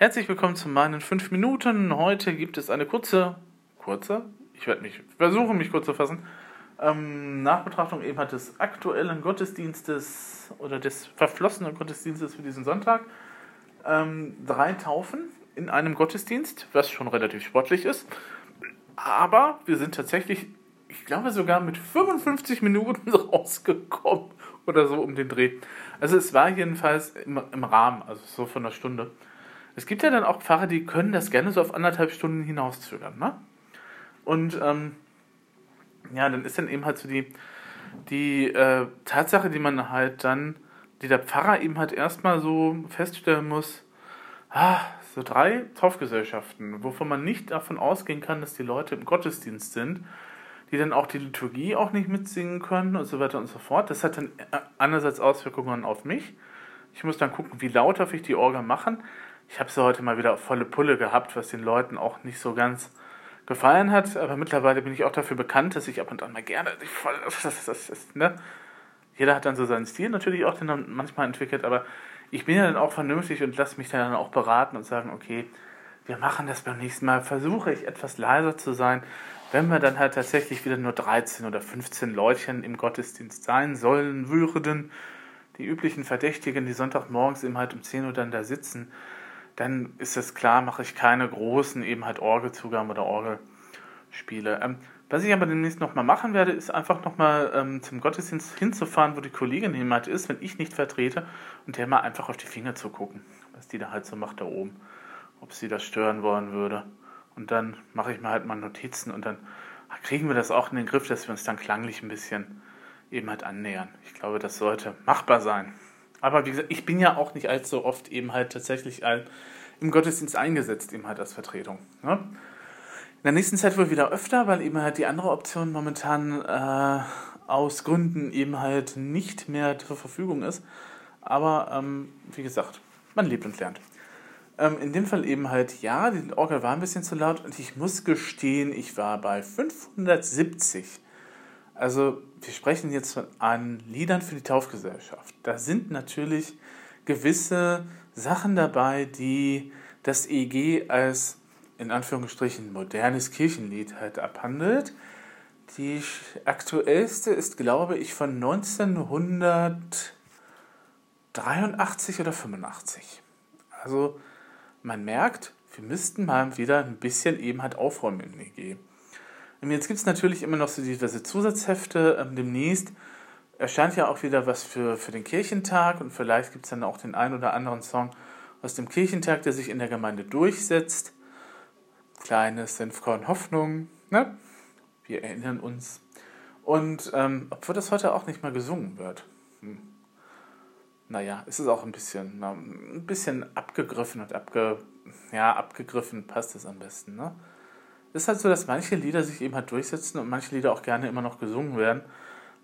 Herzlich willkommen zu meinen 5 Minuten. Heute gibt es eine kurze, kurze, ich werde mich versuchen, mich kurz zu fassen, ähm, Nachbetrachtung eben des aktuellen Gottesdienstes oder des verflossenen Gottesdienstes für diesen Sonntag. Ähm, drei Taufen in einem Gottesdienst, was schon relativ sportlich ist. Aber wir sind tatsächlich, ich glaube sogar mit 55 Minuten rausgekommen oder so um den Dreh. Also es war jedenfalls im, im Rahmen, also so von einer Stunde. Es gibt ja dann auch Pfarrer, die können das gerne so auf anderthalb Stunden hinauszögern. Ne? Und ähm, ja, dann ist dann eben halt so die, die äh, Tatsache, die man halt dann, die der Pfarrer eben halt erstmal so feststellen muss, ah, so drei Taufgesellschaften, wovon man nicht davon ausgehen kann, dass die Leute im Gottesdienst sind, die dann auch die Liturgie auch nicht mitsingen können und so weiter und so fort. Das hat dann äh, einerseits Auswirkungen auf mich. Ich muss dann gucken, wie laut darf ich die Orgel machen. Ich habe sie heute mal wieder auf volle Pulle gehabt, was den Leuten auch nicht so ganz gefallen hat. Aber mittlerweile bin ich auch dafür bekannt, dass ich ab und an mal gerne voll. Das, das, das, ne? Jeder hat dann so seinen Stil natürlich auch, den er manchmal entwickelt, aber ich bin ja dann auch vernünftig und lasse mich dann auch beraten und sagen, okay, wir machen das beim nächsten Mal. Versuche ich etwas leiser zu sein, wenn wir dann halt tatsächlich wieder nur 13 oder 15 Leutchen im Gottesdienst sein sollen würden, die üblichen Verdächtigen, die Sonntagmorgens eben halt um 10 Uhr dann da sitzen, dann ist es klar, mache ich keine großen eben halt Orgelzugaben oder Orgelspiele. Ähm, was ich aber demnächst nochmal machen werde, ist einfach nochmal ähm, zum Gottesdienst hinzufahren, wo die Kollegin halt ist, wenn ich nicht vertrete, und der mal einfach auf die Finger zu gucken, was die da halt so macht da oben, ob sie das stören wollen würde. Und dann mache ich mir halt mal Notizen und dann kriegen wir das auch in den Griff, dass wir uns dann klanglich ein bisschen eben halt annähern. Ich glaube, das sollte machbar sein. Aber wie gesagt, ich bin ja auch nicht allzu oft eben halt tatsächlich im Gottesdienst eingesetzt, eben halt als Vertretung. Ne? In der nächsten Zeit wohl wieder öfter, weil eben halt die andere Option momentan äh, aus Gründen eben halt nicht mehr zur Verfügung ist. Aber ähm, wie gesagt, man lebt und lernt. Ähm, in dem Fall eben halt, ja, die Orgel war ein bisschen zu laut und ich muss gestehen, ich war bei 570. Also wir sprechen jetzt von an Liedern für die Taufgesellschaft. Da sind natürlich gewisse Sachen dabei, die das EG als in Anführungsstrichen modernes Kirchenlied halt abhandelt. Die aktuellste ist, glaube ich, von 1983 oder 85. Also man merkt, wir müssten mal wieder ein bisschen eben halt aufräumen im EG. Und jetzt gibt es natürlich immer noch so diverse Zusatzhefte. Ähm, demnächst erscheint ja auch wieder was für, für den Kirchentag und vielleicht gibt es dann auch den einen oder anderen Song aus dem Kirchentag, der sich in der Gemeinde durchsetzt. Kleines Senfkorn Hoffnung, ne? Wir erinnern uns. Und ähm, obwohl das heute auch nicht mal gesungen wird. Hm naja, es ist auch ein bisschen, na, ein bisschen abgegriffen und abge, ja, abgegriffen passt es am besten. Ne? Ist halt so, dass manche Lieder sich eben halt durchsetzen und manche Lieder auch gerne immer noch gesungen werden.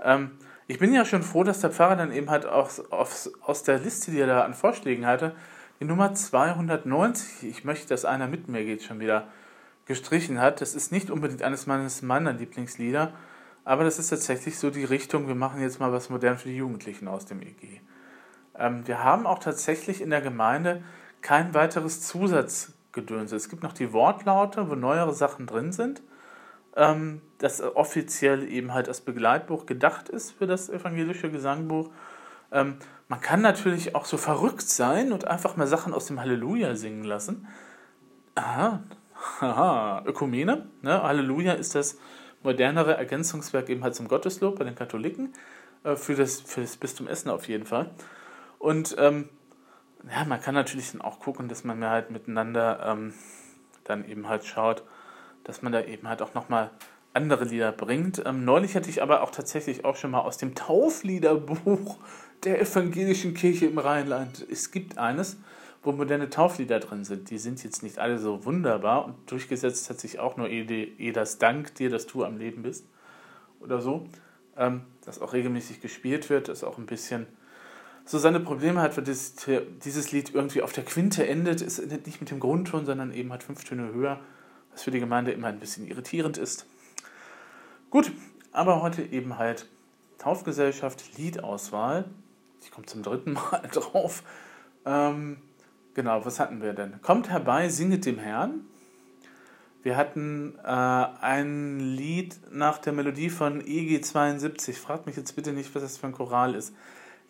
Ähm, ich bin ja schon froh, dass der Pfarrer dann eben halt auch aus, aus der Liste, die er da an Vorschlägen hatte, die Nummer 290, ich möchte, dass einer mit mir geht, schon wieder gestrichen hat. Das ist nicht unbedingt eines meines meiner Lieblingslieder, aber das ist tatsächlich so die Richtung, wir machen jetzt mal was modern für die Jugendlichen aus dem EG. Ähm, wir haben auch tatsächlich in der Gemeinde kein weiteres Zusatzgedöns. Es gibt noch die Wortlaute, wo neuere Sachen drin sind, ähm, das offiziell eben halt als Begleitbuch gedacht ist für das evangelische Gesangbuch. Ähm, man kann natürlich auch so verrückt sein und einfach mal Sachen aus dem Halleluja singen lassen. Aha, aha, Ökumene. Ne? Halleluja ist das modernere Ergänzungswerk eben halt zum Gotteslob bei den Katholiken, äh, für, das, für das Bistum Essen auf jeden Fall. Und ähm, ja, man kann natürlich dann auch gucken, dass man halt miteinander ähm, dann eben halt schaut, dass man da eben halt auch nochmal andere Lieder bringt. Ähm, neulich hatte ich aber auch tatsächlich auch schon mal aus dem Taufliederbuch der evangelischen Kirche im Rheinland. Es gibt eines, wo moderne Tauflieder drin sind. Die sind jetzt nicht alle so wunderbar und durchgesetzt hat sich auch nur eh, das Dank dir, dass du am Leben bist oder so. Ähm, das auch regelmäßig gespielt wird, das auch ein bisschen so seine Probleme hat, weil das, dieses Lied irgendwie auf der Quinte endet. Es endet nicht mit dem Grundton, sondern eben hat fünf Töne höher, was für die Gemeinde immer ein bisschen irritierend ist. Gut, aber heute eben halt Taufgesellschaft, Liedauswahl. Ich komme zum dritten Mal drauf. Ähm, genau, was hatten wir denn? Kommt herbei, singet dem Herrn. Wir hatten äh, ein Lied nach der Melodie von EG72. Fragt mich jetzt bitte nicht, was das für ein Choral ist.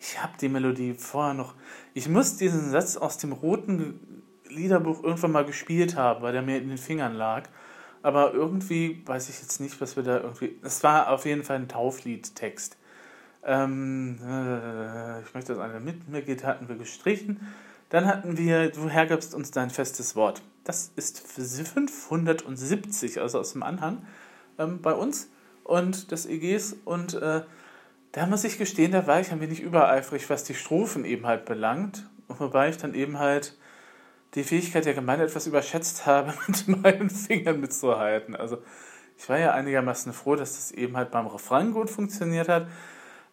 Ich habe die Melodie vorher noch. Ich muss diesen Satz aus dem roten Liederbuch irgendwann mal gespielt haben, weil der mir in den Fingern lag. Aber irgendwie weiß ich jetzt nicht, was wir da irgendwie. Es war auf jeden Fall ein Taufliedtext. Ähm, äh, ich möchte, dass einer mit mir geht, hatten wir gestrichen. Dann hatten wir, du hergabst uns dein festes Wort. Das ist 570, also aus dem Anhang ähm, bei uns und des EGs. Und äh, da muss ich gestehen, da war ich ein wenig übereifrig, was die Strophen eben halt belangt. Wobei ich dann eben halt die Fähigkeit der Gemeinde etwas überschätzt habe, mit meinen Fingern mitzuhalten. Also ich war ja einigermaßen froh, dass das eben halt beim Refrain gut funktioniert hat.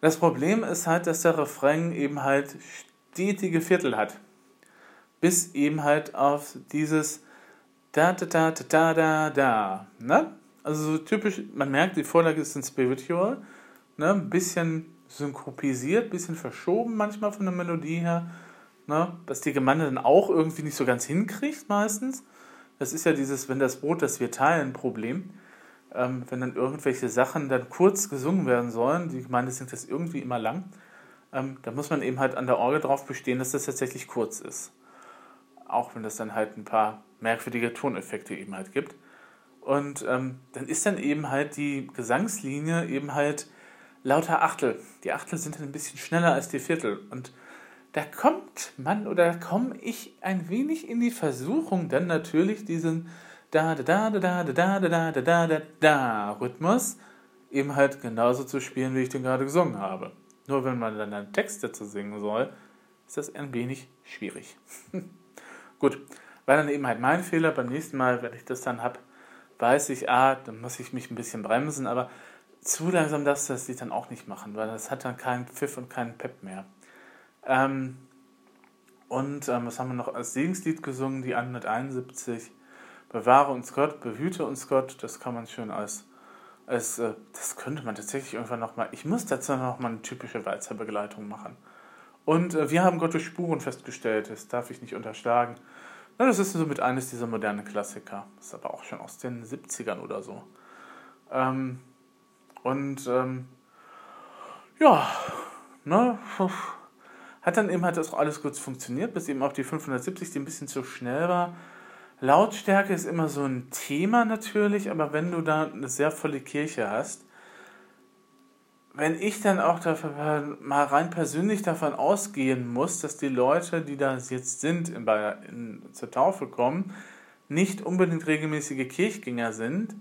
Das Problem ist halt, dass der Refrain eben halt stetige Viertel hat. Bis eben halt auf dieses da da da da da da da. Ne? Also so typisch, man merkt, die Vorlage ist ein Spiritual. Ne? Ein bisschen synkopisiert, ein bisschen verschoben manchmal von der Melodie her. Ne? Dass die Gemeinde dann auch irgendwie nicht so ganz hinkriegt meistens. Das ist ja dieses, wenn das Brot, das wir teilen, Problem ähm, wenn dann irgendwelche Sachen dann kurz gesungen werden sollen, die Gemeinde singt das irgendwie immer lang, ähm, da muss man eben halt an der Orgel drauf bestehen, dass das tatsächlich kurz ist. Auch wenn das dann halt ein paar merkwürdige Toneffekte eben halt gibt. Und ähm, dann ist dann eben halt die Gesangslinie eben halt lauter Achtel. Die Achtel sind dann ein bisschen schneller als die Viertel. Und da kommt man oder komme ich ein wenig in die Versuchung, dann natürlich diesen da da da da da da da da da da da Rhythmus eben halt genauso zu spielen, wie ich den gerade gesungen habe. Nur wenn man dann einen Text dazu singen soll, ist das ein wenig schwierig. Gut, war dann eben halt mein Fehler. Beim nächsten Mal, wenn ich das dann habe, weiß ich, ah, dann muss ich mich ein bisschen bremsen, aber zu langsam darfst du das Lied dann auch nicht machen, weil das hat dann keinen Pfiff und keinen Pep mehr. Ähm, und ähm, was haben wir noch als Segenslied gesungen? Die 171 bewahre uns Gott, behüte uns Gott, das kann man schön als, als äh, das könnte man tatsächlich irgendwann nochmal, ich muss dazu nochmal eine typische Walzerbegleitung machen. Und äh, wir haben Gottes Spuren festgestellt, das darf ich nicht unterschlagen. Na, das ist somit eines dieser modernen Klassiker, das ist aber auch schon aus den 70ern oder so. Ähm, und ähm, ja, ne, hat dann eben halt das auch alles gut funktioniert, bis eben auch die 570, die ein bisschen zu schnell war, Lautstärke ist immer so ein Thema natürlich, aber wenn du da eine sehr volle Kirche hast, wenn ich dann auch dafür, mal rein persönlich davon ausgehen muss, dass die Leute, die da jetzt sind, in, in, zur Taufe kommen, nicht unbedingt regelmäßige Kirchgänger sind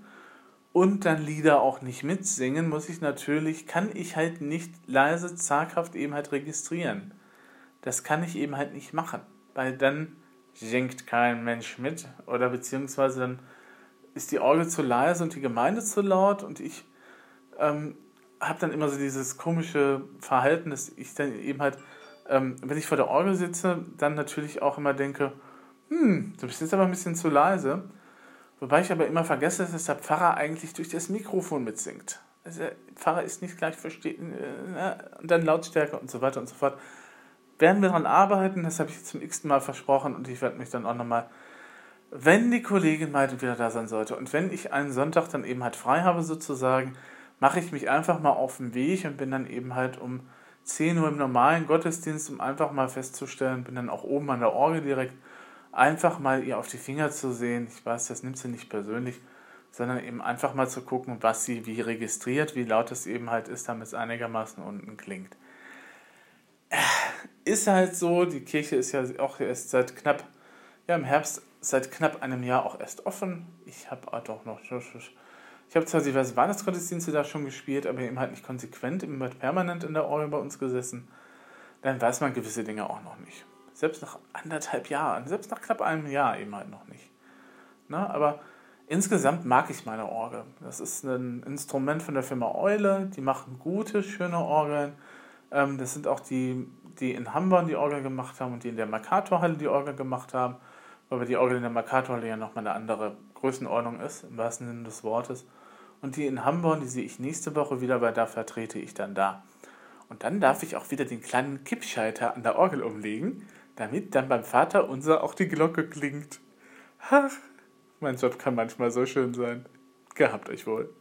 und dann Lieder auch nicht mitsingen, muss ich natürlich, kann ich halt nicht leise, zaghaft eben halt registrieren. Das kann ich eben halt nicht machen, weil dann singt kein Mensch mit oder beziehungsweise dann ist die Orgel zu leise und die Gemeinde zu laut und ich ähm, habe dann immer so dieses komische Verhalten, dass ich dann eben halt, ähm, wenn ich vor der Orgel sitze, dann natürlich auch immer denke, hm, du bist jetzt aber ein bisschen zu leise. Wobei ich aber immer vergesse, dass der Pfarrer eigentlich durch das Mikrofon mitsingt. Also der Pfarrer ist nicht gleich verstehen, äh, und dann Lautstärke und so weiter und so fort. Werden wir daran arbeiten, das habe ich zum x Mal versprochen und ich werde mich dann auch nochmal, wenn die Kollegin mal wieder da sein sollte und wenn ich einen Sonntag dann eben halt frei habe sozusagen, mache ich mich einfach mal auf den Weg und bin dann eben halt um 10 Uhr im normalen Gottesdienst, um einfach mal festzustellen, bin dann auch oben an der Orgel direkt, einfach mal ihr auf die Finger zu sehen. Ich weiß, das nimmt sie nicht persönlich, sondern eben einfach mal zu gucken, was sie wie registriert, wie laut es eben halt ist, damit es einigermaßen unten klingt ist halt so, die Kirche ist ja auch erst seit knapp, ja im Herbst seit knapp einem Jahr auch erst offen. Ich habe doch noch, ich habe zwar diverse Weihnachtsgottesdienste da schon gespielt, aber eben halt nicht konsequent, immer permanent in der Orgel bei uns gesessen. Dann weiß man gewisse Dinge auch noch nicht. Selbst nach anderthalb Jahren, selbst nach knapp einem Jahr eben halt noch nicht. Na, aber insgesamt mag ich meine Orgel. Das ist ein Instrument von der Firma Eule, die machen gute, schöne Orgeln. Ähm, das sind auch die die in Hamburg die Orgel gemacht haben und die in der Mercatorhalle die Orgel gemacht haben, weil die Orgel in der Mercatorhalle ja nochmal eine andere Größenordnung ist, im wahrsten Sinne des Wortes. Und die in Hamburg, die sehe ich nächste Woche wieder, weil da vertrete ich dann da. Und dann darf ich auch wieder den kleinen Kippschalter an der Orgel umlegen, damit dann beim Vater unser auch die Glocke klingt. Ach, mein Job kann manchmal so schön sein. Gehabt euch wohl.